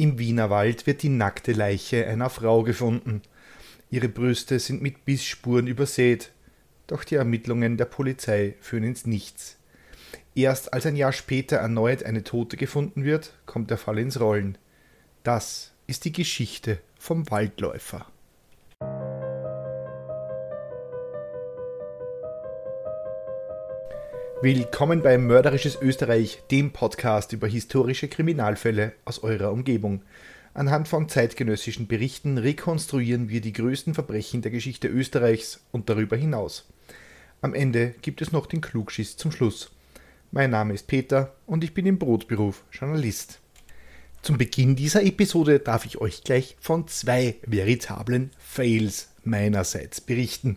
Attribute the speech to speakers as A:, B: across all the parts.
A: Im Wienerwald wird die nackte Leiche einer Frau gefunden. Ihre Brüste sind mit Bissspuren übersät, doch die Ermittlungen der Polizei führen ins Nichts. Erst als ein Jahr später erneut eine Tote gefunden wird, kommt der Fall ins Rollen. Das ist die Geschichte vom Waldläufer. Willkommen bei Mörderisches Österreich, dem Podcast über historische Kriminalfälle aus eurer Umgebung. Anhand von zeitgenössischen Berichten rekonstruieren wir die größten Verbrechen der Geschichte Österreichs und darüber hinaus. Am Ende gibt es noch den Klugschiss zum Schluss. Mein Name ist Peter und ich bin im Brotberuf Journalist. Zum Beginn dieser Episode darf ich euch gleich von zwei veritablen Fails meinerseits berichten.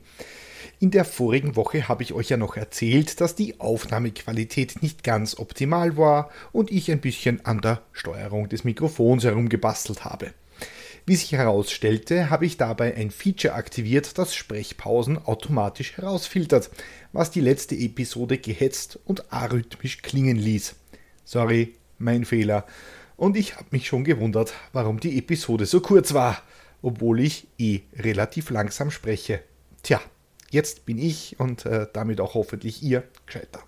A: In der vorigen Woche habe ich euch ja noch erzählt, dass die Aufnahmequalität nicht ganz optimal war und ich ein bisschen an der Steuerung des Mikrofons herumgebastelt habe. Wie sich herausstellte, habe ich dabei ein Feature aktiviert, das Sprechpausen automatisch herausfiltert, was die letzte Episode gehetzt und arrhythmisch klingen ließ. Sorry, mein Fehler. Und ich habe mich schon gewundert, warum die Episode so kurz war, obwohl ich eh relativ langsam spreche. Tja, Jetzt bin ich und äh, damit auch hoffentlich ihr gescheiter.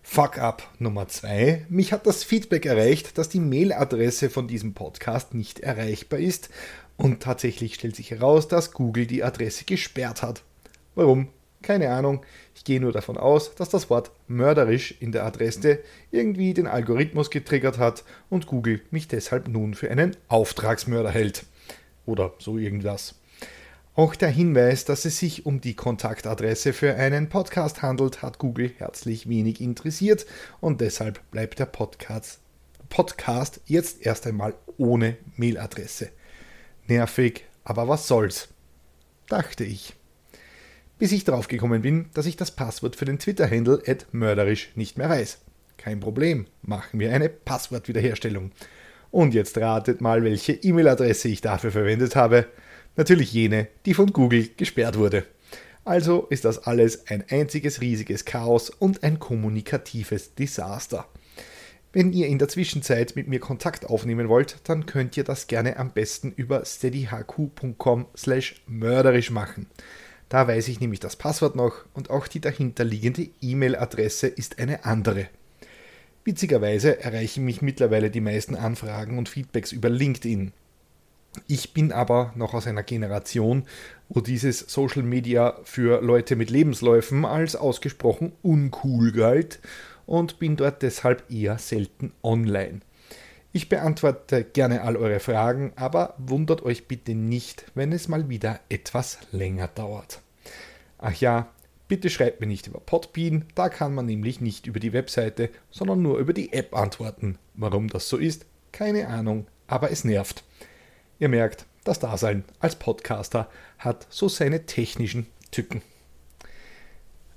A: Fuck up Nummer 2. Mich hat das Feedback erreicht, dass die Mailadresse von diesem Podcast nicht erreichbar ist und tatsächlich stellt sich heraus, dass Google die Adresse gesperrt hat. Warum? Keine Ahnung. Ich gehe nur davon aus, dass das Wort mörderisch in der Adresse irgendwie den Algorithmus getriggert hat und Google mich deshalb nun für einen Auftragsmörder hält. Oder so irgendwas. Auch der Hinweis, dass es sich um die Kontaktadresse für einen Podcast handelt, hat Google herzlich wenig interessiert und deshalb bleibt der Podcast, Podcast jetzt erst einmal ohne Mailadresse. Nervig, aber was soll's? Dachte ich. Bis ich draufgekommen bin, dass ich das Passwort für den Twitter-Handle mörderisch nicht mehr weiß. Kein Problem, machen wir eine Passwortwiederherstellung. Und jetzt ratet mal, welche E-Mail-Adresse ich dafür verwendet habe. Natürlich jene, die von Google gesperrt wurde. Also ist das alles ein einziges riesiges Chaos und ein kommunikatives Desaster. Wenn ihr in der Zwischenzeit mit mir Kontakt aufnehmen wollt, dann könnt ihr das gerne am besten über steadyhq.com slash mörderisch machen. Da weiß ich nämlich das Passwort noch und auch die dahinterliegende E-Mail-Adresse ist eine andere. Witzigerweise erreichen mich mittlerweile die meisten Anfragen und Feedbacks über LinkedIn. Ich bin aber noch aus einer Generation, wo dieses Social Media für Leute mit Lebensläufen als ausgesprochen uncool galt und bin dort deshalb eher selten online. Ich beantworte gerne all eure Fragen, aber wundert euch bitte nicht, wenn es mal wieder etwas länger dauert. Ach ja, bitte schreibt mir nicht über Podbean, da kann man nämlich nicht über die Webseite, sondern nur über die App antworten. Warum das so ist, keine Ahnung, aber es nervt. Ihr merkt, das Dasein als Podcaster hat so seine technischen Tücken.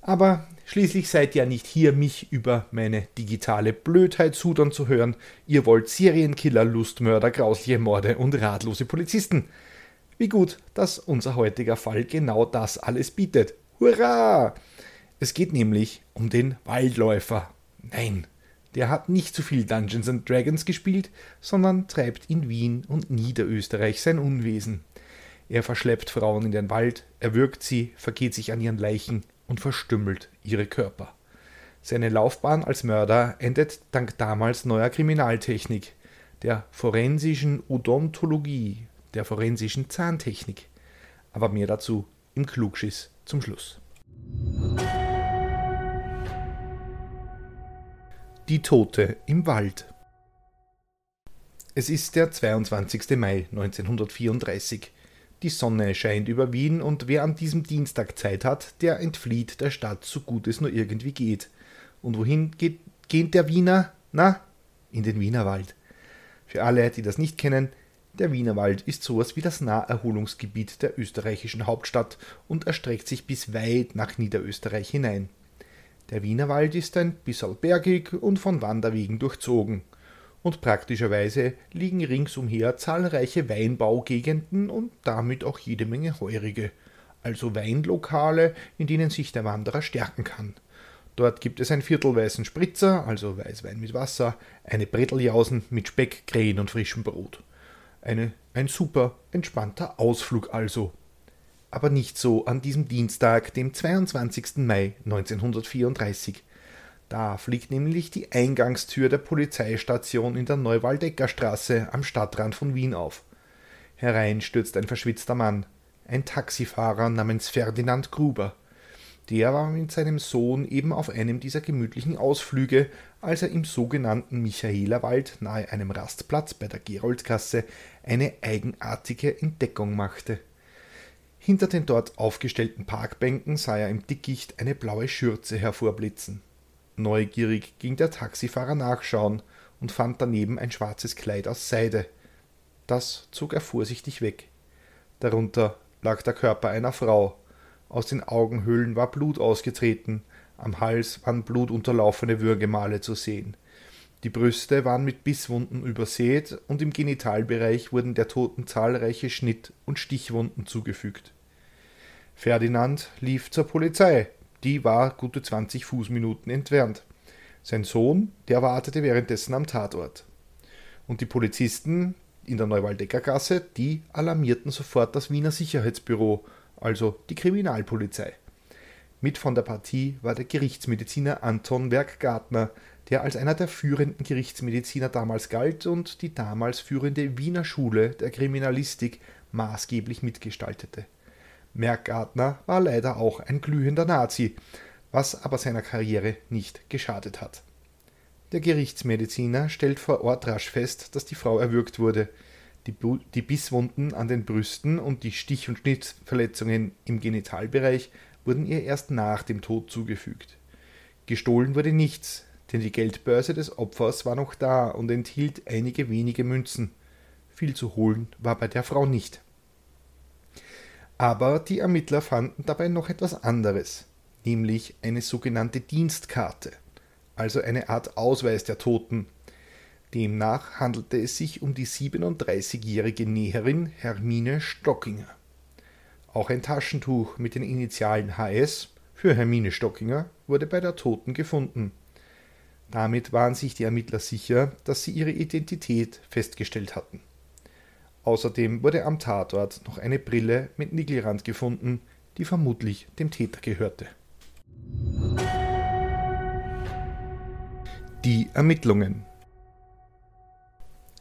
A: Aber schließlich seid ihr ja nicht hier, mich über meine digitale Blödheit sudern zu hören. Ihr wollt Serienkiller, Lustmörder, grausliche Morde und ratlose Polizisten. Wie gut, dass unser heutiger Fall genau das alles bietet. Hurra! Es geht nämlich um den Waldläufer. Nein, der hat nicht zu viel Dungeons and Dragons gespielt, sondern treibt in Wien und Niederösterreich sein Unwesen. Er verschleppt Frauen in den Wald, erwürgt sie, vergeht sich an ihren Leichen und verstümmelt ihre Körper. Seine Laufbahn als Mörder endet dank damals neuer Kriminaltechnik, der forensischen Odontologie, der forensischen Zahntechnik. Aber mehr dazu im Klugschiss zum Schluss. Die Tote im Wald. Es ist der 22. Mai 1934. Die Sonne scheint über Wien und wer an diesem Dienstag Zeit hat, der entflieht der Stadt so gut es nur irgendwie geht. Und wohin geht, geht der Wiener? Na, in den Wienerwald. Für alle, die das nicht kennen, der Wienerwald ist sowas wie das Naherholungsgebiet der österreichischen Hauptstadt und erstreckt sich bis weit nach Niederösterreich hinein. Der Wienerwald ist ein bisserl bergig und von Wanderwegen durchzogen. Und praktischerweise liegen ringsumher zahlreiche Weinbaugegenden und damit auch jede Menge Heurige, also Weinlokale, in denen sich der Wanderer stärken kann. Dort gibt es einen viertelweißen Spritzer, also Weißwein mit Wasser, eine Bretteljausen mit Speck, Krähen und frischem Brot. Eine, ein super entspannter Ausflug also. Aber nicht so an diesem Dienstag, dem 22. Mai 1934. Da fliegt nämlich die Eingangstür der Polizeistation in der Neuwaldecker Straße am Stadtrand von Wien auf. Herein stürzt ein verschwitzter Mann, ein Taxifahrer namens Ferdinand Gruber. Der war mit seinem Sohn eben auf einem dieser gemütlichen Ausflüge, als er im sogenannten Michaelerwald nahe einem Rastplatz bei der Geroldgasse eine eigenartige Entdeckung machte. Hinter den dort aufgestellten Parkbänken sah er im Dickicht eine blaue Schürze hervorblitzen. Neugierig ging der Taxifahrer nachschauen und fand daneben ein schwarzes Kleid aus Seide. Das zog er vorsichtig weg. Darunter lag der Körper einer Frau, aus den Augenhöhlen war Blut ausgetreten, am Hals waren blutunterlaufene Würgemale zu sehen. Die Brüste waren mit Bisswunden übersät und im Genitalbereich wurden der Toten zahlreiche Schnitt- und Stichwunden zugefügt. Ferdinand lief zur Polizei, die war gute 20 Fußminuten entfernt. Sein Sohn, der wartete währenddessen am Tatort. Und die Polizisten in der Neuwaldecker Gasse, die alarmierten sofort das Wiener Sicherheitsbüro also die Kriminalpolizei. Mit von der Partie war der Gerichtsmediziner Anton Werkgartner, der als einer der führenden Gerichtsmediziner damals galt und die damals führende Wiener Schule der Kriminalistik maßgeblich mitgestaltete. Merkgartner war leider auch ein glühender Nazi, was aber seiner Karriere nicht geschadet hat. Der Gerichtsmediziner stellt vor Ort rasch fest, dass die Frau erwürgt wurde. Die, die Bisswunden an den Brüsten und die Stich- und Schnittverletzungen im Genitalbereich wurden ihr erst nach dem Tod zugefügt. Gestohlen wurde nichts, denn die Geldbörse des Opfers war noch da und enthielt einige wenige Münzen. Viel zu holen war bei der Frau nicht. Aber die Ermittler fanden dabei noch etwas anderes, nämlich eine sogenannte Dienstkarte, also eine Art Ausweis der Toten, Demnach handelte es sich um die 37-jährige Näherin Hermine Stockinger. Auch ein Taschentuch mit den Initialen HS für Hermine Stockinger wurde bei der Toten gefunden. Damit waren sich die Ermittler sicher, dass sie ihre Identität festgestellt hatten. Außerdem wurde am Tatort noch eine Brille mit Nickelrand gefunden, die vermutlich dem Täter gehörte. Die Ermittlungen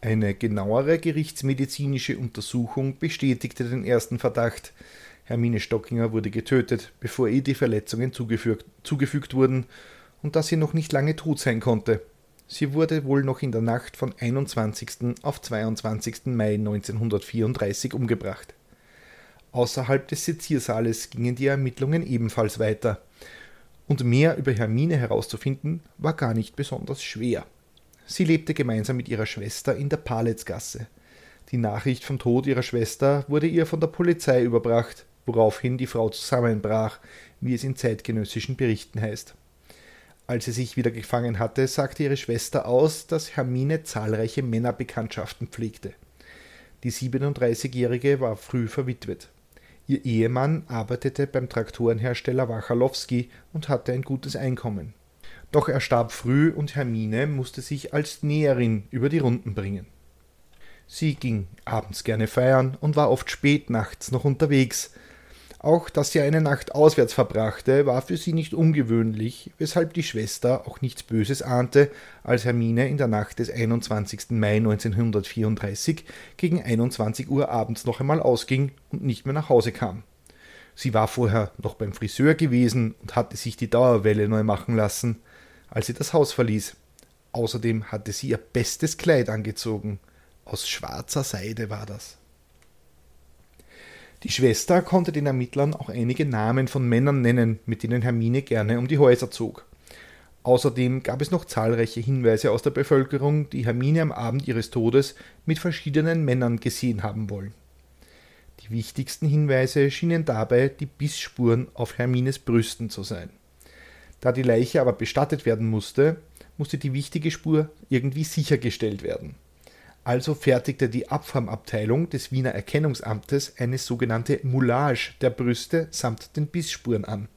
A: eine genauere gerichtsmedizinische Untersuchung bestätigte den ersten Verdacht. Hermine Stockinger wurde getötet, bevor ihr die Verletzungen zugefügt, zugefügt wurden und dass sie noch nicht lange tot sein konnte. Sie wurde wohl noch in der Nacht von 21. auf 22. Mai 1934 umgebracht. Außerhalb des Seziersaales gingen die Ermittlungen ebenfalls weiter. Und mehr über Hermine herauszufinden, war gar nicht besonders schwer. Sie lebte gemeinsam mit ihrer Schwester in der Palitzgasse. Die Nachricht vom Tod ihrer Schwester wurde ihr von der Polizei überbracht, woraufhin die Frau zusammenbrach, wie es in zeitgenössischen Berichten heißt. Als sie sich wieder gefangen hatte, sagte ihre Schwester aus, dass Hermine zahlreiche Männerbekanntschaften pflegte. Die 37-Jährige war früh verwitwet. Ihr Ehemann arbeitete beim Traktorenhersteller Wachalowski und hatte ein gutes Einkommen. Doch er starb früh und Hermine musste sich als Näherin über die Runden bringen. Sie ging abends gerne feiern und war oft spät nachts noch unterwegs. Auch dass sie eine Nacht auswärts verbrachte, war für sie nicht ungewöhnlich, weshalb die Schwester auch nichts Böses ahnte, als Hermine in der Nacht des 21. Mai 1934 gegen 21 Uhr abends noch einmal ausging und nicht mehr nach Hause kam. Sie war vorher noch beim Friseur gewesen und hatte sich die Dauerwelle neu machen lassen als sie das Haus verließ. Außerdem hatte sie ihr bestes Kleid angezogen. Aus schwarzer Seide war das. Die Schwester konnte den Ermittlern auch einige Namen von Männern nennen, mit denen Hermine gerne um die Häuser zog. Außerdem gab es noch zahlreiche Hinweise aus der Bevölkerung, die Hermine am Abend ihres Todes mit verschiedenen Männern gesehen haben wollen. Die wichtigsten Hinweise schienen dabei die Bissspuren auf Hermines Brüsten zu sein. Da die Leiche aber bestattet werden musste, musste die wichtige Spur irgendwie sichergestellt werden. Also fertigte die Abfarmabteilung des Wiener Erkennungsamtes eine sogenannte Moulage der Brüste samt den Bissspuren an.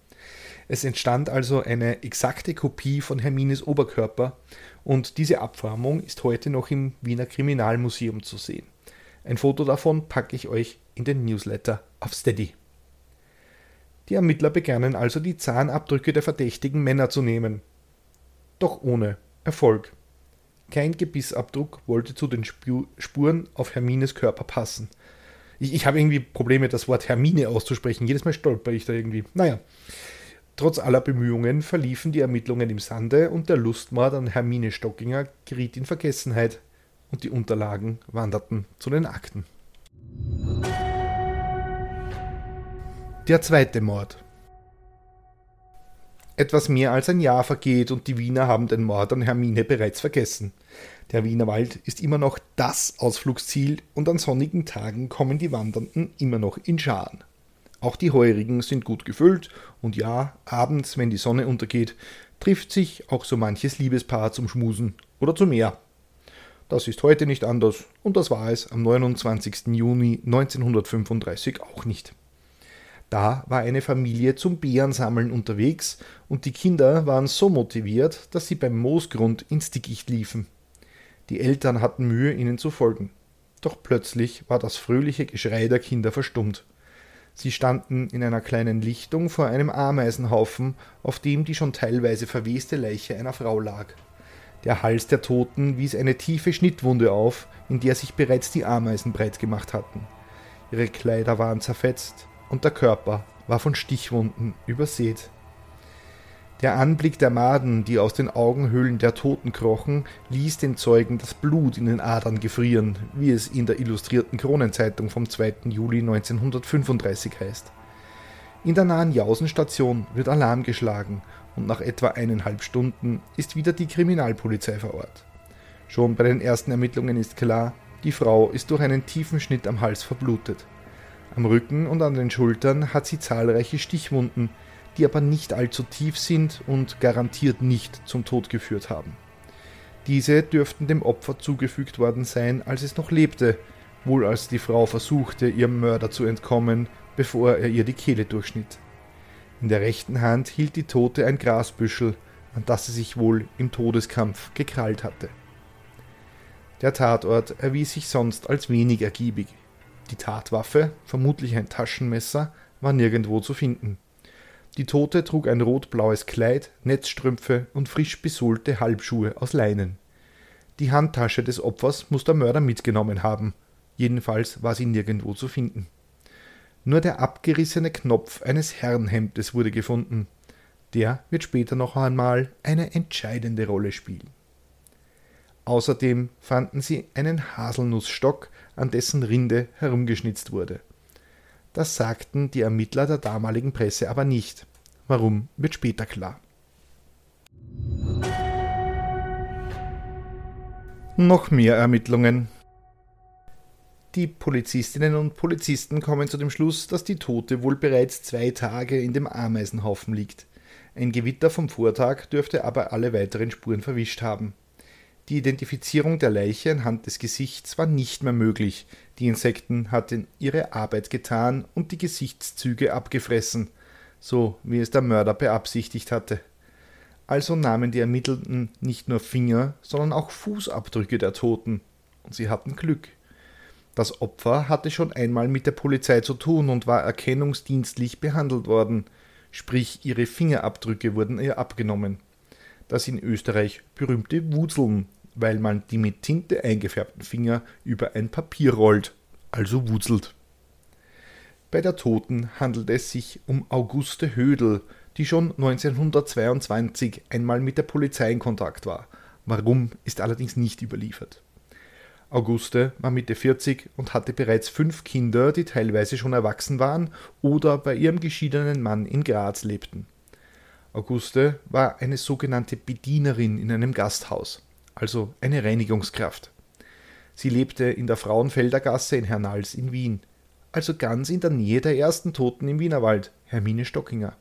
A: Es entstand also eine exakte Kopie von Hermines Oberkörper und diese Abformung ist heute noch im Wiener Kriminalmuseum zu sehen. Ein Foto davon packe ich euch in den Newsletter auf Steady. Die Ermittler begannen also die Zahnabdrücke der verdächtigen Männer zu nehmen. Doch ohne Erfolg. Kein Gebissabdruck wollte zu den Spuren auf Hermines Körper passen. Ich, ich habe irgendwie Probleme, das Wort Hermine auszusprechen. Jedes Mal stolper ich da irgendwie. Naja. Trotz aller Bemühungen verliefen die Ermittlungen im Sande und der Lustmord an Hermine Stockinger geriet in Vergessenheit und die Unterlagen wanderten zu den Akten. Der zweite Mord. Etwas mehr als ein Jahr vergeht und die Wiener haben den Mord an Hermine bereits vergessen. Der Wienerwald ist immer noch das Ausflugsziel und an sonnigen Tagen kommen die Wandernden immer noch in Scharen. Auch die Heurigen sind gut gefüllt und ja, abends, wenn die Sonne untergeht, trifft sich auch so manches Liebespaar zum Schmusen oder zum Meer. Das ist heute nicht anders und das war es am 29. Juni 1935 auch nicht. Da war eine Familie zum Bärensammeln unterwegs und die Kinder waren so motiviert, dass sie beim Moosgrund ins Dickicht liefen. Die Eltern hatten Mühe, ihnen zu folgen. Doch plötzlich war das fröhliche Geschrei der Kinder verstummt. Sie standen in einer kleinen Lichtung vor einem Ameisenhaufen, auf dem die schon teilweise verweste Leiche einer Frau lag. Der Hals der Toten wies eine tiefe Schnittwunde auf, in der sich bereits die Ameisen breit gemacht hatten. Ihre Kleider waren zerfetzt und der Körper war von Stichwunden übersät. Der Anblick der Maden, die aus den Augenhöhlen der Toten krochen, ließ den Zeugen das Blut in den Adern gefrieren, wie es in der illustrierten Kronenzeitung vom 2. Juli 1935 heißt. In der nahen Jausenstation wird Alarm geschlagen und nach etwa eineinhalb Stunden ist wieder die Kriminalpolizei vor Ort. Schon bei den ersten Ermittlungen ist klar, die Frau ist durch einen tiefen Schnitt am Hals verblutet. Am Rücken und an den Schultern hat sie zahlreiche Stichwunden, die aber nicht allzu tief sind und garantiert nicht zum Tod geführt haben. Diese dürften dem Opfer zugefügt worden sein, als es noch lebte, wohl als die Frau versuchte, ihrem Mörder zu entkommen, bevor er ihr die Kehle durchschnitt. In der rechten Hand hielt die Tote ein Grasbüschel, an das sie sich wohl im Todeskampf gekrallt hatte. Der Tatort erwies sich sonst als wenig ergiebig. Die Tatwaffe, vermutlich ein Taschenmesser, war nirgendwo zu finden. Die Tote trug ein rot-blaues Kleid, Netzstrümpfe und frisch besohlte Halbschuhe aus Leinen. Die Handtasche des Opfers muss der Mörder mitgenommen haben. Jedenfalls war sie nirgendwo zu finden. Nur der abgerissene Knopf eines Herrenhemdes wurde gefunden. Der wird später noch einmal eine entscheidende Rolle spielen. Außerdem fanden sie einen Haselnussstock, an dessen Rinde herumgeschnitzt wurde. Das sagten die Ermittler der damaligen Presse aber nicht. Warum, wird später klar. Noch mehr Ermittlungen. Die Polizistinnen und Polizisten kommen zu dem Schluss, dass die Tote wohl bereits zwei Tage in dem Ameisenhaufen liegt. Ein Gewitter vom Vortag dürfte aber alle weiteren Spuren verwischt haben. Die Identifizierung der Leiche anhand des Gesichts war nicht mehr möglich. Die Insekten hatten ihre Arbeit getan und die Gesichtszüge abgefressen, so wie es der Mörder beabsichtigt hatte. Also nahmen die Ermittelten nicht nur Finger, sondern auch Fußabdrücke der Toten. Und sie hatten Glück. Das Opfer hatte schon einmal mit der Polizei zu tun und war erkennungsdienstlich behandelt worden, sprich ihre Fingerabdrücke wurden ihr abgenommen. Das in Österreich berühmte Wutzeln weil man die mit Tinte eingefärbten Finger über ein Papier rollt, also wutzelt. Bei der Toten handelt es sich um Auguste Hödel, die schon 1922 einmal mit der Polizei in Kontakt war. Warum ist allerdings nicht überliefert. Auguste war Mitte 40 und hatte bereits fünf Kinder, die teilweise schon erwachsen waren oder bei ihrem geschiedenen Mann in Graz lebten. Auguste war eine sogenannte Bedienerin in einem Gasthaus also eine Reinigungskraft. Sie lebte in der Frauenfelder Gasse in Hernals in Wien, also ganz in der Nähe der ersten Toten im Wienerwald, Hermine Stockinger.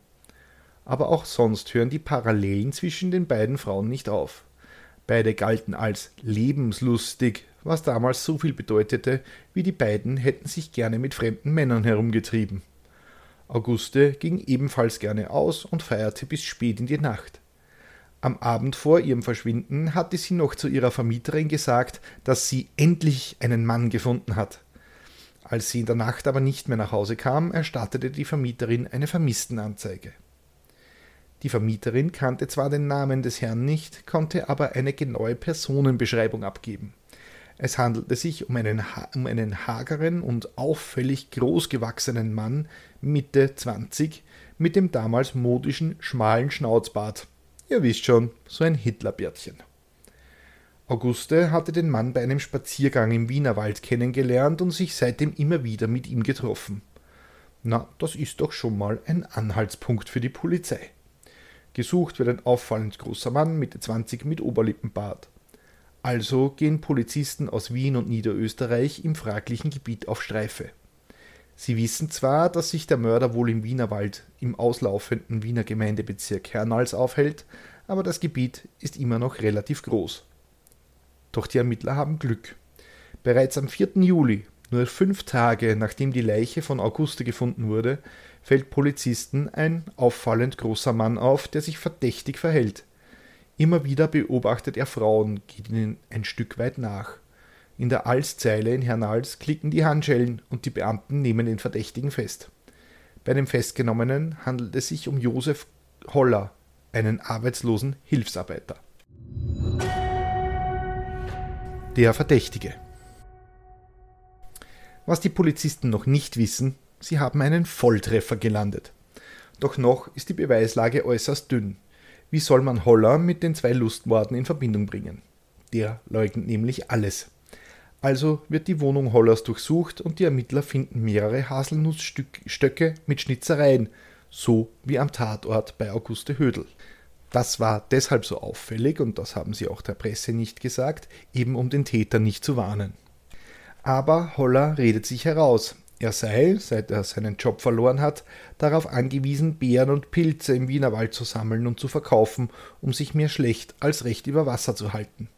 A: Aber auch sonst hören die Parallelen zwischen den beiden Frauen nicht auf. Beide galten als lebenslustig, was damals so viel bedeutete, wie die beiden hätten sich gerne mit fremden Männern herumgetrieben. Auguste ging ebenfalls gerne aus und feierte bis spät in die Nacht. Am Abend vor ihrem Verschwinden hatte sie noch zu ihrer Vermieterin gesagt, dass sie endlich einen Mann gefunden hat. Als sie in der Nacht aber nicht mehr nach Hause kam, erstattete die Vermieterin eine Vermisstenanzeige. Die Vermieterin kannte zwar den Namen des Herrn nicht, konnte aber eine genaue Personenbeschreibung abgeben. Es handelte sich um einen, um einen hageren und auffällig großgewachsenen Mann Mitte 20 mit dem damals modischen schmalen Schnauzbart. Ihr wisst schon, so ein Hitlerbärtchen. Auguste hatte den Mann bei einem Spaziergang im Wienerwald kennengelernt und sich seitdem immer wieder mit ihm getroffen. Na, das ist doch schon mal ein Anhaltspunkt für die Polizei. Gesucht wird ein auffallend großer Mann Mitte 20 mit Oberlippenbart. Also gehen Polizisten aus Wien und Niederösterreich im fraglichen Gebiet auf Streife. Sie wissen zwar, dass sich der Mörder wohl im Wienerwald im auslaufenden Wiener Gemeindebezirk Hernals aufhält, aber das Gebiet ist immer noch relativ groß. Doch die Ermittler haben Glück. Bereits am 4. Juli, nur fünf Tage nachdem die Leiche von Auguste gefunden wurde, fällt Polizisten ein auffallend großer Mann auf, der sich verdächtig verhält. Immer wieder beobachtet er Frauen, geht ihnen ein Stück weit nach. In der Alszeile in Hernals klicken die Handschellen und die Beamten nehmen den Verdächtigen fest. Bei dem Festgenommenen handelt es sich um Josef Holler, einen arbeitslosen Hilfsarbeiter. Der Verdächtige. Was die Polizisten noch nicht wissen, sie haben einen Volltreffer gelandet. Doch noch ist die Beweislage äußerst dünn. Wie soll man Holler mit den zwei Lustmorden in Verbindung bringen? Der leugnet nämlich alles. Also wird die Wohnung Hollers durchsucht und die Ermittler finden mehrere Haselnussstöcke mit Schnitzereien, so wie am Tatort bei Auguste Hödel. Das war deshalb so auffällig, und das haben sie auch der Presse nicht gesagt, eben um den Täter nicht zu warnen. Aber Holler redet sich heraus. Er sei, seit er seinen Job verloren hat, darauf angewiesen, Beeren und Pilze im Wienerwald zu sammeln und zu verkaufen, um sich mehr schlecht als recht über Wasser zu halten.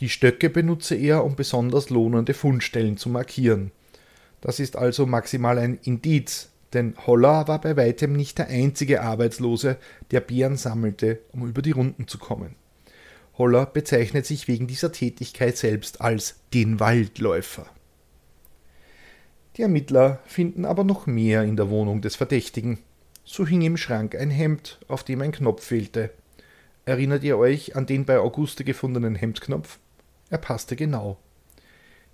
A: Die Stöcke benutze er, um besonders lohnende Fundstellen zu markieren. Das ist also maximal ein Indiz, denn Holler war bei weitem nicht der einzige Arbeitslose, der Beeren sammelte, um über die Runden zu kommen. Holler bezeichnet sich wegen dieser Tätigkeit selbst als den Waldläufer. Die Ermittler finden aber noch mehr in der Wohnung des Verdächtigen. So hing im Schrank ein Hemd, auf dem ein Knopf fehlte. Erinnert ihr euch an den bei Auguste gefundenen Hemdknopf? Er passte genau.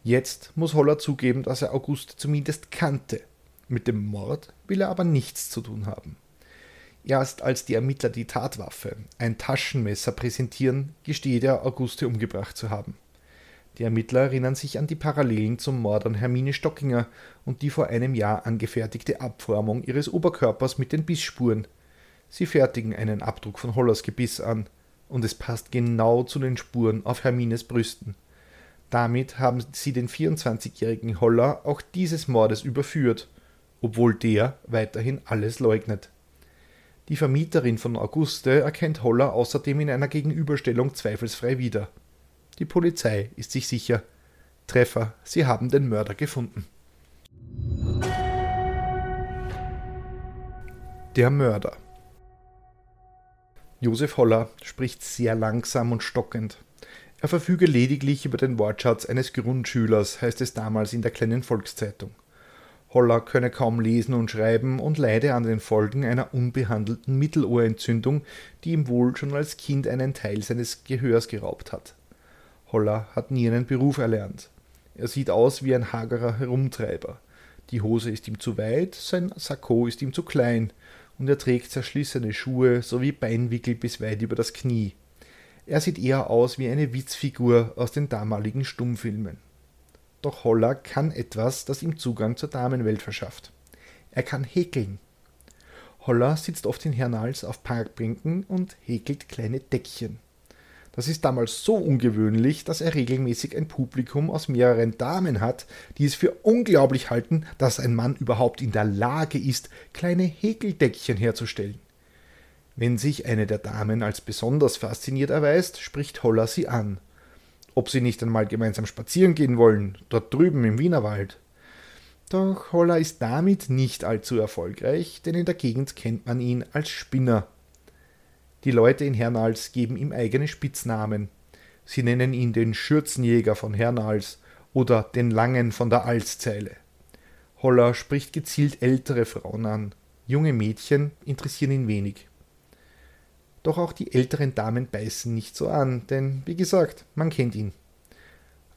A: Jetzt muss Holler zugeben, dass er August zumindest kannte. Mit dem Mord will er aber nichts zu tun haben. Erst als die Ermittler die Tatwaffe, ein Taschenmesser, präsentieren, gesteht er, Auguste umgebracht zu haben. Die Ermittler erinnern sich an die Parallelen zum Mord an Hermine Stockinger und die vor einem Jahr angefertigte Abformung ihres Oberkörpers mit den Bissspuren. Sie fertigen einen Abdruck von Hollers Gebiss an und es passt genau zu den Spuren auf Hermines Brüsten. Damit haben sie den 24-jährigen Holler auch dieses Mordes überführt, obwohl der weiterhin alles leugnet. Die Vermieterin von Auguste erkennt Holler außerdem in einer Gegenüberstellung zweifelsfrei wieder. Die Polizei ist sich sicher. Treffer, sie haben den Mörder gefunden. Der Mörder. Josef Holler spricht sehr langsam und stockend. Er verfüge lediglich über den Wortschatz eines Grundschülers, heißt es damals in der kleinen Volkszeitung. Holler könne kaum lesen und schreiben und leide an den Folgen einer unbehandelten Mittelohrentzündung, die ihm wohl schon als Kind einen Teil seines Gehörs geraubt hat. Holler hat nie einen Beruf erlernt. Er sieht aus wie ein hagerer Herumtreiber. Die Hose ist ihm zu weit, sein Sakko ist ihm zu klein, und er trägt zerschlissene Schuhe sowie Beinwickel bis weit über das Knie. Er sieht eher aus wie eine Witzfigur aus den damaligen Stummfilmen. Doch Holler kann etwas, das ihm Zugang zur Damenwelt verschafft. Er kann häkeln. Holler sitzt oft in Hernals auf Parkbänken und häkelt kleine Deckchen. Das ist damals so ungewöhnlich, dass er regelmäßig ein Publikum aus mehreren Damen hat, die es für unglaublich halten, dass ein Mann überhaupt in der Lage ist, kleine Häkeldeckchen herzustellen. Wenn sich eine der Damen als besonders fasziniert erweist, spricht Holler sie an. Ob sie nicht einmal gemeinsam spazieren gehen wollen, dort drüben im Wienerwald. Doch Holler ist damit nicht allzu erfolgreich, denn in der Gegend kennt man ihn als Spinner. Die Leute in Hernals geben ihm eigene Spitznamen. Sie nennen ihn den Schürzenjäger von Hernals oder den Langen von der Alszeile. Holler spricht gezielt ältere Frauen an. Junge Mädchen interessieren ihn wenig. Doch auch die älteren Damen beißen nicht so an, denn wie gesagt, man kennt ihn.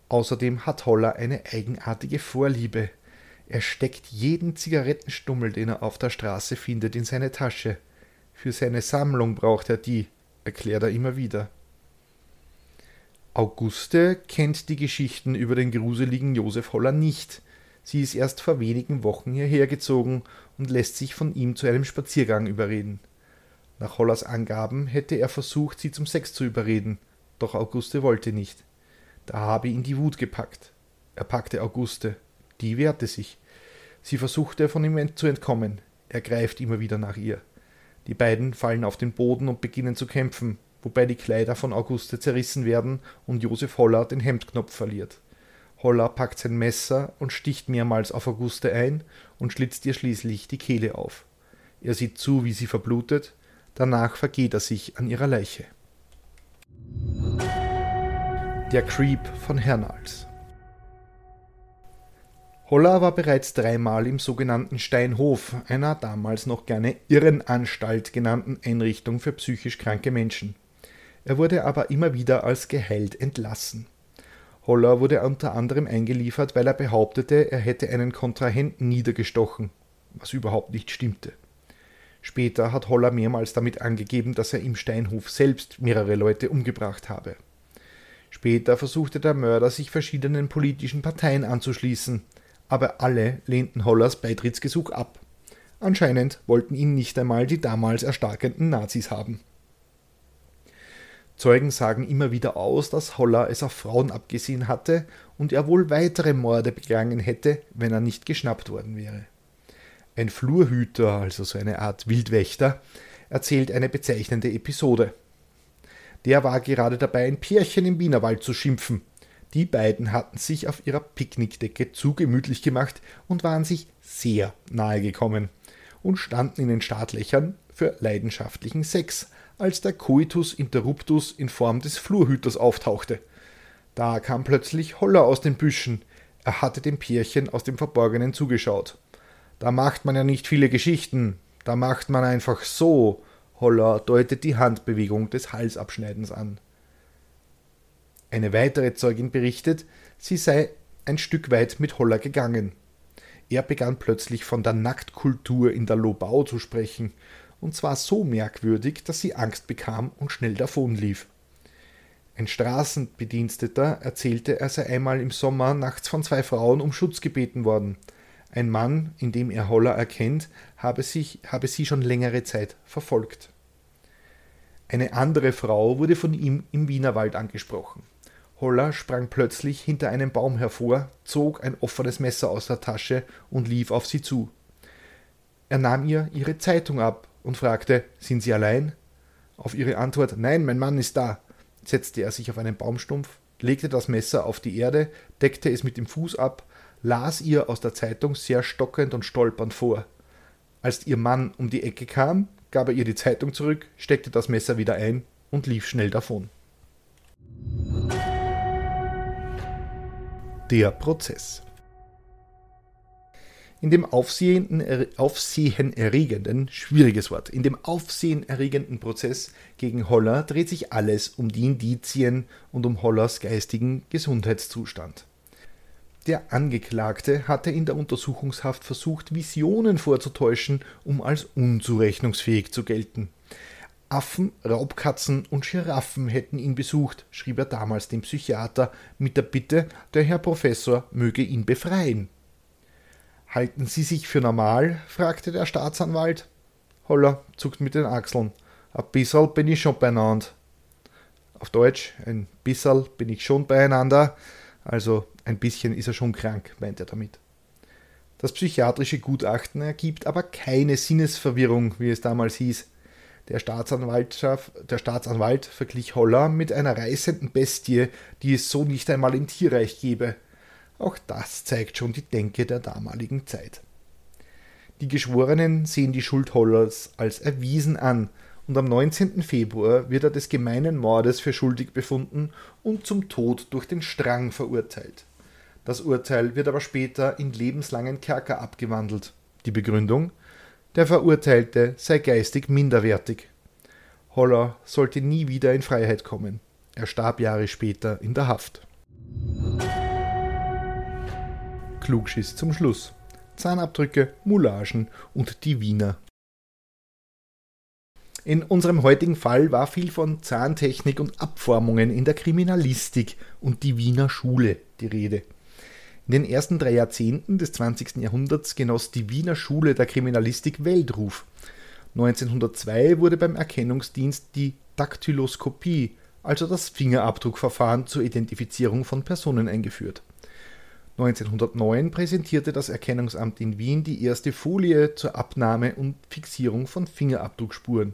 A: Außerdem hat Holler eine eigenartige Vorliebe. Er steckt jeden Zigarettenstummel, den er auf der Straße findet, in seine Tasche. Für seine Sammlung braucht er die, erklärt er immer wieder. Auguste kennt die Geschichten über den gruseligen Josef Holler nicht. Sie ist erst vor wenigen Wochen hierher gezogen und lässt sich von ihm zu einem Spaziergang überreden. Nach Hollers Angaben hätte er versucht, sie zum Sex zu überreden, doch Auguste wollte nicht. Da habe ihn die Wut gepackt. Er packte Auguste. Die wehrte sich. Sie versuchte von ihm zu entkommen. Er greift immer wieder nach ihr. Die beiden fallen auf den Boden und beginnen zu kämpfen, wobei die Kleider von Auguste zerrissen werden und Josef Holler den Hemdknopf verliert. Holler packt sein Messer und sticht mehrmals auf Auguste ein und schlitzt ihr schließlich die Kehle auf. Er sieht zu, wie sie verblutet, danach vergeht er sich an ihrer Leiche. Der Creep von Hernals Holler war bereits dreimal im sogenannten Steinhof, einer damals noch gerne Irrenanstalt genannten Einrichtung für psychisch kranke Menschen. Er wurde aber immer wieder als geheilt entlassen. Holler wurde unter anderem eingeliefert, weil er behauptete, er hätte einen Kontrahenten niedergestochen, was überhaupt nicht stimmte. Später hat Holler mehrmals damit angegeben, dass er im Steinhof selbst mehrere Leute umgebracht habe. Später versuchte der Mörder, sich verschiedenen politischen Parteien anzuschließen, aber alle lehnten Hollers Beitrittsgesuch ab. Anscheinend wollten ihn nicht einmal die damals erstarkenden Nazis haben. Zeugen sagen immer wieder aus, dass Holler es auf Frauen abgesehen hatte und er wohl weitere Morde begangen hätte, wenn er nicht geschnappt worden wäre. Ein Flurhüter, also so eine Art Wildwächter, erzählt eine bezeichnende Episode. Der war gerade dabei, ein Pärchen im Wienerwald zu schimpfen. Die beiden hatten sich auf ihrer Picknickdecke zu gemütlich gemacht und waren sich sehr nahe gekommen und standen in den Startlöchern für leidenschaftlichen Sex, als der Coitus interruptus in Form des Flurhüters auftauchte. Da kam plötzlich Holler aus den Büschen. Er hatte dem Pärchen aus dem Verborgenen zugeschaut. Da macht man ja nicht viele Geschichten, da macht man einfach so. Holler deutet die Handbewegung des Halsabschneidens an. Eine weitere Zeugin berichtet, sie sei ein Stück weit mit Holler gegangen. Er begann plötzlich von der Nacktkultur in der Lobau zu sprechen, und zwar so merkwürdig, dass sie Angst bekam und schnell davonlief. Ein Straßenbediensteter erzählte, er sei einmal im Sommer nachts von zwei Frauen um Schutz gebeten worden. Ein Mann, in dem er Holler erkennt, habe, sich, habe sie schon längere Zeit verfolgt. Eine andere Frau wurde von ihm im Wienerwald angesprochen. Holler sprang plötzlich hinter einem Baum hervor, zog ein offenes Messer aus der Tasche und lief auf sie zu. Er nahm ihr ihre Zeitung ab und fragte, sind Sie allein? Auf ihre Antwort, nein, mein Mann ist da, setzte er sich auf einen Baumstumpf, legte das Messer auf die Erde, deckte es mit dem Fuß ab, las ihr aus der Zeitung sehr stockend und stolpernd vor. Als ihr Mann um die Ecke kam, gab er ihr die Zeitung zurück, steckte das Messer wieder ein und lief schnell davon. Der Prozess. In dem aufsehenerregenden, schwieriges Wort, in dem aufsehenerregenden Prozess gegen Holler dreht sich alles um die Indizien und um Hollers geistigen Gesundheitszustand. Der Angeklagte hatte in der Untersuchungshaft versucht, Visionen vorzutäuschen, um als unzurechnungsfähig zu gelten. Affen, Raubkatzen und Giraffen hätten ihn besucht, schrieb er damals dem Psychiater mit der Bitte, der Herr Professor möge ihn befreien. Halten Sie sich für normal? fragte der Staatsanwalt. Holler zuckt mit den Achseln. Ein bisserl bin ich schon beieinander. Auf Deutsch, ein bisserl bin ich schon beieinander. Also ein bisschen ist er schon krank, meint er damit. Das psychiatrische Gutachten ergibt aber keine Sinnesverwirrung, wie es damals hieß. Der, der Staatsanwalt verglich Holler mit einer reißenden Bestie, die es so nicht einmal im Tierreich gebe. Auch das zeigt schon die Denke der damaligen Zeit. Die Geschworenen sehen die Schuld Hollers als erwiesen an und am 19. Februar wird er des gemeinen Mordes für schuldig befunden und zum Tod durch den Strang verurteilt. Das Urteil wird aber später in lebenslangen Kerker abgewandelt. Die Begründung? Der Verurteilte sei geistig minderwertig. Holler sollte nie wieder in Freiheit kommen. Er starb Jahre später in der Haft. Klugschiss zum Schluss. Zahnabdrücke, Moulagen und die Wiener. In unserem heutigen Fall war viel von Zahntechnik und Abformungen in der Kriminalistik und die Wiener Schule die Rede. In den ersten drei Jahrzehnten des 20. Jahrhunderts genoss die Wiener Schule der Kriminalistik Weltruf. 1902 wurde beim Erkennungsdienst die Daktyloskopie, also das Fingerabdruckverfahren zur Identifizierung von Personen eingeführt. 1909 präsentierte das Erkennungsamt in Wien die erste Folie zur Abnahme und Fixierung von Fingerabdruckspuren.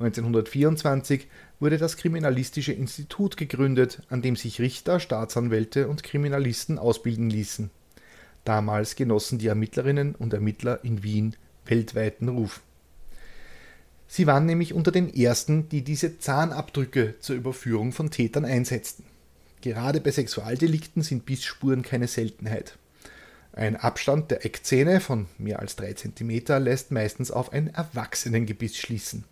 A: 1924 wurde das Kriminalistische Institut gegründet, an dem sich Richter, Staatsanwälte und Kriminalisten ausbilden ließen. Damals genossen die Ermittlerinnen und Ermittler in Wien weltweiten Ruf. Sie waren nämlich unter den ersten, die diese Zahnabdrücke zur Überführung von Tätern einsetzten. Gerade bei Sexualdelikten sind Bissspuren keine Seltenheit. Ein Abstand der Eckzähne von mehr als 3 cm lässt meistens auf ein Erwachsenengebiss schließen.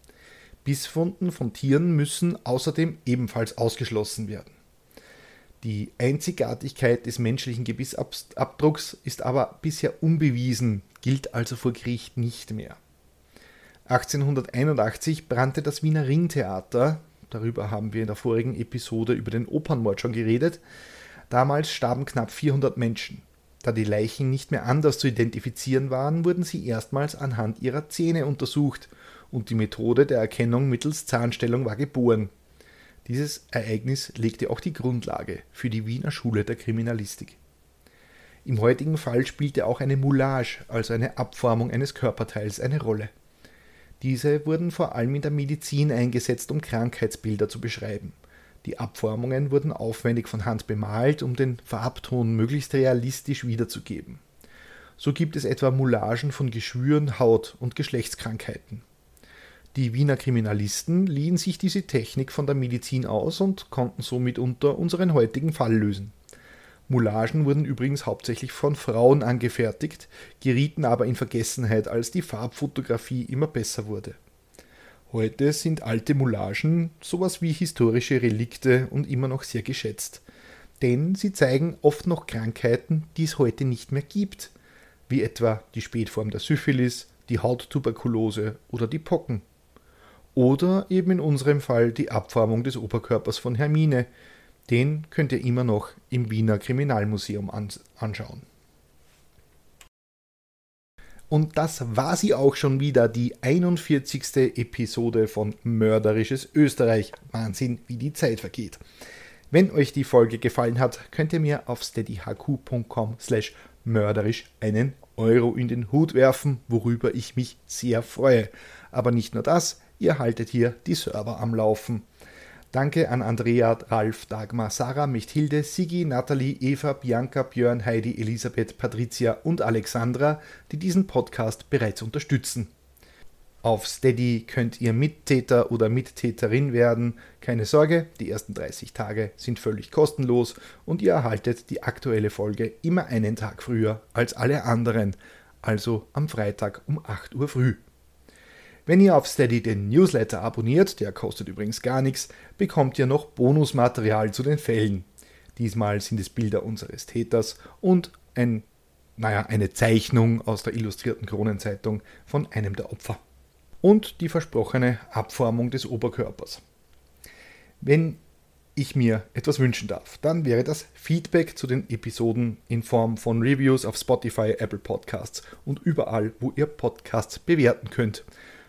A: Bissfunden von Tieren müssen außerdem ebenfalls ausgeschlossen werden. Die Einzigartigkeit des menschlichen Gebissabdrucks ist aber bisher unbewiesen, gilt also vor Gericht nicht mehr. 1881 brannte das Wiener Ringtheater Darüber haben wir in der vorigen Episode über den Opernmord schon geredet. Damals starben knapp 400 Menschen. Da die Leichen nicht mehr anders zu identifizieren waren, wurden sie erstmals anhand ihrer Zähne untersucht und die Methode der Erkennung mittels Zahnstellung war geboren. Dieses Ereignis legte auch die Grundlage für die Wiener Schule der Kriminalistik. Im heutigen Fall spielte auch eine Moulage, also eine Abformung eines Körperteils, eine Rolle. Diese wurden vor allem in der Medizin eingesetzt, um Krankheitsbilder zu beschreiben. Die Abformungen wurden aufwendig von Hand bemalt, um den Farbton möglichst realistisch wiederzugeben. So gibt es etwa Moulagen von Geschwüren, Haut und Geschlechtskrankheiten. Die Wiener Kriminalisten liehen sich diese Technik von der Medizin aus und konnten somit unter unseren heutigen Fall lösen. Moulagen wurden übrigens hauptsächlich von Frauen angefertigt, gerieten aber in Vergessenheit, als die Farbfotografie immer besser wurde. Heute sind alte Moulagen sowas wie historische Relikte und immer noch sehr geschätzt. Denn sie zeigen oft noch Krankheiten, die es heute nicht mehr gibt, wie etwa die Spätform der Syphilis, die Hauttuberkulose oder die Pocken. Oder eben in unserem Fall die Abformung des Oberkörpers von Hermine, den könnt ihr immer noch im Wiener Kriminalmuseum anschauen. Und das war sie auch schon wieder, die 41. Episode von Mörderisches Österreich. Wahnsinn, wie die Zeit vergeht. Wenn euch die Folge gefallen hat, könnt ihr mir auf steadyhq.com slash mörderisch einen Euro in den Hut werfen, worüber ich mich sehr freue. Aber nicht nur das, ihr haltet hier die Server am Laufen. Danke an Andrea, Ralf, Dagmar, Sarah, Mechthilde, Sigi, Nathalie, Eva, Bianca, Björn, Heidi, Elisabeth, Patricia und Alexandra, die diesen Podcast bereits unterstützen. Auf Steady könnt ihr Mittäter oder Mittäterin werden. Keine Sorge, die ersten 30 Tage sind völlig kostenlos und ihr erhaltet die aktuelle Folge immer einen Tag früher als alle anderen, also am Freitag um 8 Uhr früh. Wenn ihr auf Steady den Newsletter abonniert, der kostet übrigens gar nichts, bekommt ihr noch Bonusmaterial zu den Fällen. Diesmal sind es Bilder unseres Täters und ein, naja, eine Zeichnung aus der illustrierten Kronenzeitung von einem der Opfer. Und die versprochene Abformung des Oberkörpers. Wenn ich mir etwas wünschen darf, dann wäre das Feedback zu den Episoden in Form von Reviews auf Spotify, Apple Podcasts und überall, wo ihr Podcasts bewerten könnt.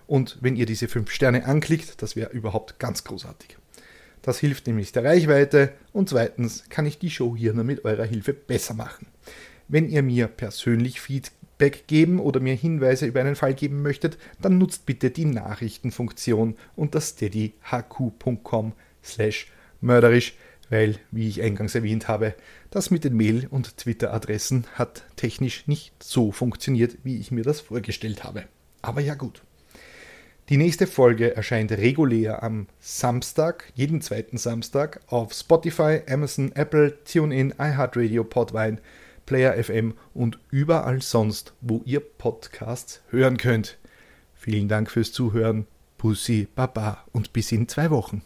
A: Und wenn ihr diese fünf Sterne anklickt, das wäre überhaupt ganz großartig. Das hilft nämlich der Reichweite und zweitens kann ich die Show hier nur mit eurer Hilfe besser machen. Wenn ihr mir persönlich Feedback geben oder mir Hinweise über einen Fall geben möchtet, dann nutzt bitte die Nachrichtenfunktion unter steadyhq.com slash mörderisch. weil, wie ich eingangs erwähnt habe, das mit den Mail- und Twitter-Adressen hat technisch nicht so funktioniert, wie ich mir das vorgestellt habe. Aber ja gut. Die nächste Folge erscheint regulär am Samstag, jeden zweiten Samstag, auf Spotify, Amazon, Apple, TuneIn, iHeartRadio, Podvine, Player FM und überall sonst, wo ihr Podcasts hören könnt. Vielen Dank fürs Zuhören. Pussy, Baba und bis in zwei Wochen.